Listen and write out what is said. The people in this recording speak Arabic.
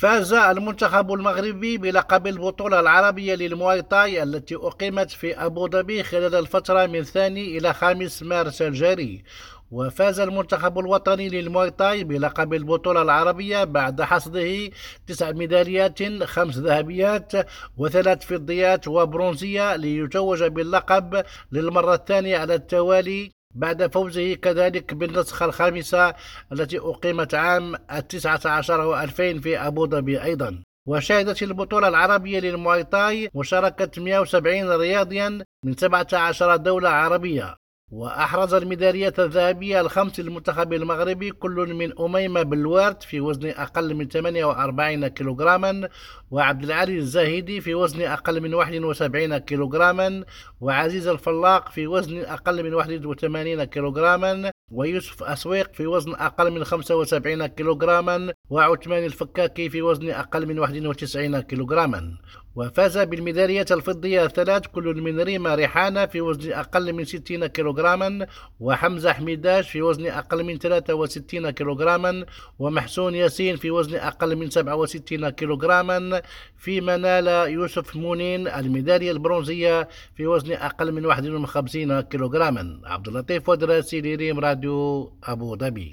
فاز المنتخب المغربي بلقب البطولة العربية للمواي تاي التي أقيمت في أبو ظبي خلال الفترة من ثاني إلى خامس مارس الجاري. وفاز المنتخب الوطني للمواي تاي بلقب البطولة العربية بعد حصده تسع ميداليات خمس ذهبيات وثلاث فضيات وبرونزية ليتوج باللقب للمرة الثانية على التوالي. بعد فوزه كذلك بالنسخة الخامسة التي أقيمت عام التسعة عشر وألفين في أبو ظبي أيضا. وشهدت البطولة العربية للمواي مشاركة 170 رياضيا من 17 دولة عربية. وأحرز الميدالية الذهبية الخمس للمنتخب المغربي كل من أميمة بالوارد في وزن أقل من 48 كيلوغراما وعبد العالي الزاهدي في وزن أقل من 71 كيلوغراما وعزيز الفلاق في وزن أقل من 81 كيلوغراما ويوسف أسويق في وزن أقل من 75 كيلوغراما وعثمان الفكاكي في وزن أقل من 91 كيلوغراما. وفاز بالميدالية الفضية الثلاث كل من ريما ريحانة في وزن أقل من 60 كيلوغراما وحمزة حميداش في وزن أقل من 63 كيلوغراما ومحسون ياسين في وزن أقل من 67 كيلوغراما. فيما نال يوسف مونين الميدالية البرونزية في وزن أقل من 51 كيلوغراما. عبد اللطيف ودراسي لريم راديو أبو ظبي.